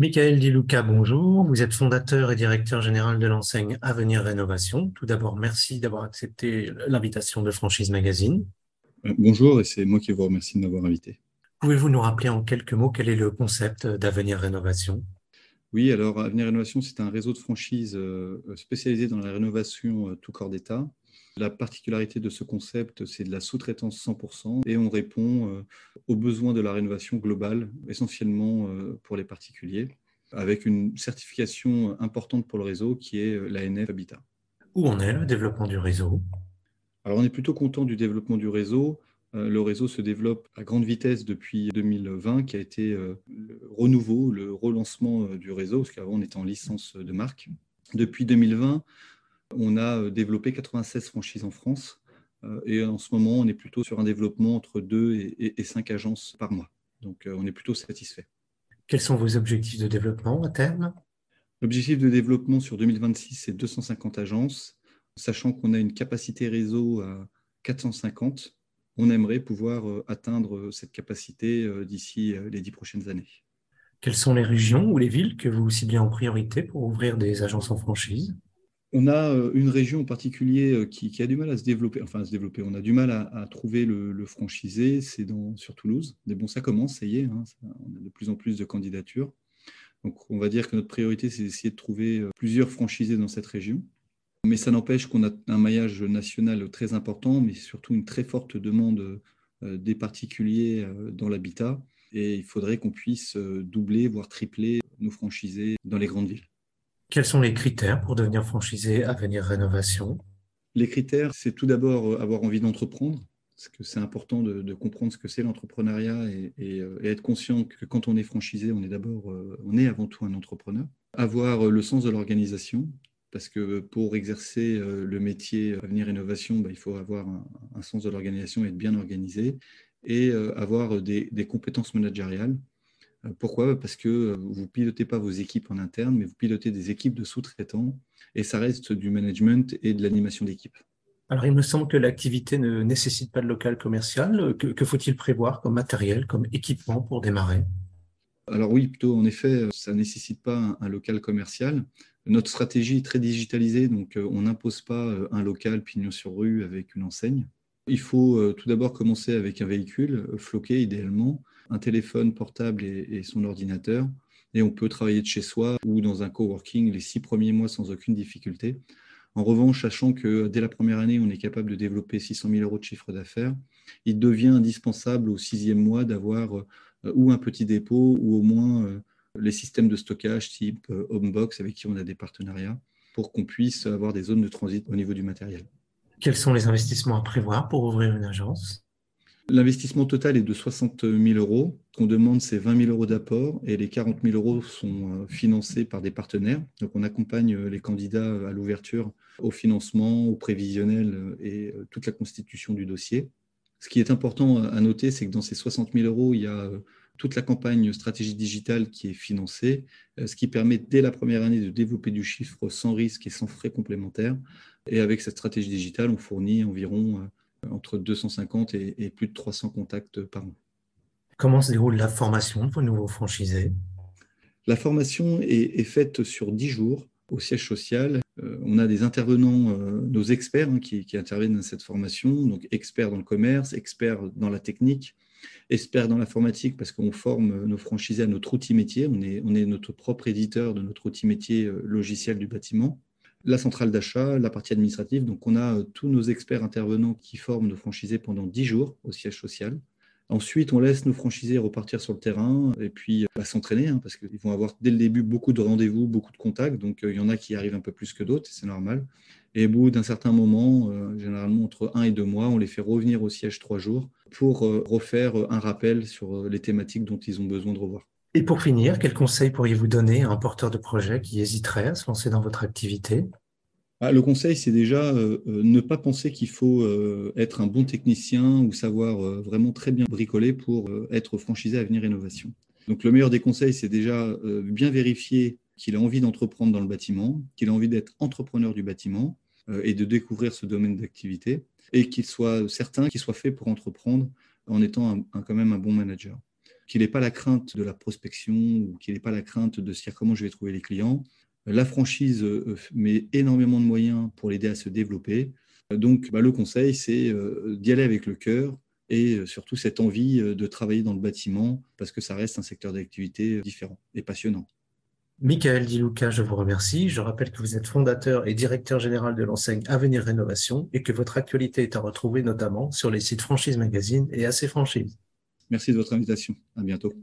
Michael Di Luca, bonjour. Vous êtes fondateur et directeur général de l'enseigne Avenir Rénovation. Tout d'abord, merci d'avoir accepté l'invitation de Franchise Magazine. Euh, bonjour, et c'est moi qui vous remercie de m'avoir invité. Pouvez-vous nous rappeler en quelques mots quel est le concept d'Avenir Rénovation? Oui, alors Avenir Rénovation, c'est un réseau de franchises euh, spécialisé dans la rénovation euh, tout corps d'État. La particularité de ce concept, c'est de la sous-traitance 100% et on répond aux besoins de la rénovation globale, essentiellement pour les particuliers, avec une certification importante pour le réseau qui est l'ANF Habitat. Où en est le développement du réseau? Alors on est plutôt content du développement du réseau. Le réseau se développe à grande vitesse depuis 2020, qui a été le renouveau, le relancement du réseau, parce qu'avant on était en licence de marque. Depuis 2020, on a développé 96 franchises en France et en ce moment, on est plutôt sur un développement entre 2 et 5 agences par mois. Donc on est plutôt satisfait. Quels sont vos objectifs de développement à terme? L'objectif de développement sur 2026, c'est 250 agences, sachant qu'on a une capacité réseau à 450 on aimerait pouvoir euh, atteindre euh, cette capacité euh, d'ici les dix prochaines années. Quelles sont les régions ou les villes que vous ciblez en priorité pour ouvrir des agences en franchise? On a une région en particulier qui, a du mal à se développer, enfin à se développer, on a du mal à, trouver le, franchisé, c'est sur Toulouse. Mais bon, ça commence, ça y est, hein, on a de plus en plus de candidatures. Donc on va dire que notre priorité, c'est d'essayer de trouver plusieurs franchisés dans cette région. Mais ça n'empêche qu'on a un maillage national très important, mais surtout une très forte demande euh, des particuliers euh, dans l'habitat. Et il faudrait qu'on puisse euh, doubler, voire tripler nos franchisés dans les grandes villes. Quels sont les critères pour devenir franchisé à venir rénovation? Les critères, c'est tout d'abord avoir envie d'entreprendre, parce que c'est important de, comprendre ce que c'est l'entrepreneuriat et, être conscient que quand on est franchisé, on est est avant tout un entrepreneur. Avoir le sens de l'organisation, parce que pour exercer euh, le métier Avenir Innovation, bah, il faut avoir un, sens de l'organisation et être bien organisé et euh, avoir des, compétences managériales. Euh, pourquoi? Parce que vous ne pilotez pas vos équipes en interne, mais vous pilotez des équipes de sous-traitants et ça reste du management et de l'animation d'équipe. Alors, il me semble que l'activité ne nécessite pas de local commercial. Que, faut-il prévoir comme matériel, comme équipement pour démarrer? Alors oui, plutôt en effet, ça ne nécessite pas un local commercial. Notre stratégie est très digitalisée, donc euh, on n'impose pas euh, un local pignon sur rue avec une enseigne. Il faut euh, tout d'abord commencer avec un véhicule floqué idéalement, un téléphone portable et, son ordinateur. Et on peut travailler de chez soi ou dans un coworking les six premiers mois sans aucune difficulté. En revanche, sachant que dès la première année, on est capable de développer 600 000 euros de chiffre d'affaires, il devient indispensable au sixième mois d'avoir ou un petit dépôt ou au moins les systèmes de stockage type euh, Homebox avec qui on a des partenariats pour qu'on puisse avoir des zones de transit au niveau du matériel. Quels sont les investissements à prévoir pour ouvrir une agence? L'investissement total est de 60 000 euros. Ce qu'on demande, c'est 20 000 euros d'apport et les 40 000 euros sont euh, financés par des partenaires. Donc, on accompagne euh, les candidats à l'ouverture, au financement, au prévisionnel et toute la constitution du dossier. Ce qui est important à noter, c'est que dans ces 60 000 euros, il y a toute la campagne stratégie digitale qui est financée, euh, ce qui permet dès la première année de développer du chiffre sans risque et sans frais complémentaires. Et avec cette stratégie digitale, on fournit environ euh, entre 250 et, plus de 300 contacts par an. Comment se déroule la formation de vos nouveaux franchisés La formation est, faite sur 10 jours au siège social. Euh, on a des intervenants, nos experts hein, qui, interviennent dans cette formation, donc experts dans le commerce, experts dans la technique, experts dans l'informatique parce qu'on forme nos franchisés à notre outil métier. On est, on est notre propre éditeur de notre outil métier euh, logiciel du bâtiment. La centrale d'achat, la partie administrative. Donc, on a euh, tous nos experts intervenants qui forment nos franchisés pendant 10 jours au siège social. Ensuite, on laisse nos franchisés repartir sur le terrain et puis euh, bah, s'entraîner, hein, parce qu'ils vont avoir dès le début beaucoup de rendez-vous, beaucoup de contacts. Donc, il y en a qui arrivent un peu plus que d'autres, c'est normal. Et au bout d'un certain moment, euh, généralement entre un et deux mois, on les fait revenir au siège trois jours pour euh, refaire euh, un rappel sur les thématiques dont ils ont besoin de revoir. Et pour finir, quel conseil pourriez-vous donner à un porteur de projet qui hésiterait à se lancer dans votre activité? Ah, le conseil, c'est déjà ne pas penser qu'il faut être un bon technicien ou savoir vraiment très bien bricoler pour être franchisé à Avenir Innovation. Donc le meilleur des conseils, c'est déjà bien vérifier qu'il a envie d'entreprendre dans le bâtiment, qu'il a envie d'être entrepreneur du bâtiment euh, et de découvrir ce domaine d'activité, et qu'il soit certain qu'il soit fait pour entreprendre en étant quand même un bon manager. qu'il n'ait pas la crainte de la prospection ou qu'il n'ait pas la crainte de se dire comment je vais trouver les clients. La franchise met énormément de moyens pour l'aider à se développer. Donc, bah, le conseil, c'est d'y aller avec le cœur et surtout cette envie de travailler dans le bâtiment parce que ça reste un secteur d'activité différent et passionnant. Michael Di Luca, je vous remercie. Je rappelle que vous êtes fondateur et directeur général de l'enseigne Avenir Rénovation et que votre actualité est à retrouver notamment sur les sites Franchise Magazine et AC Franchise. Merci de votre invitation. À bientôt.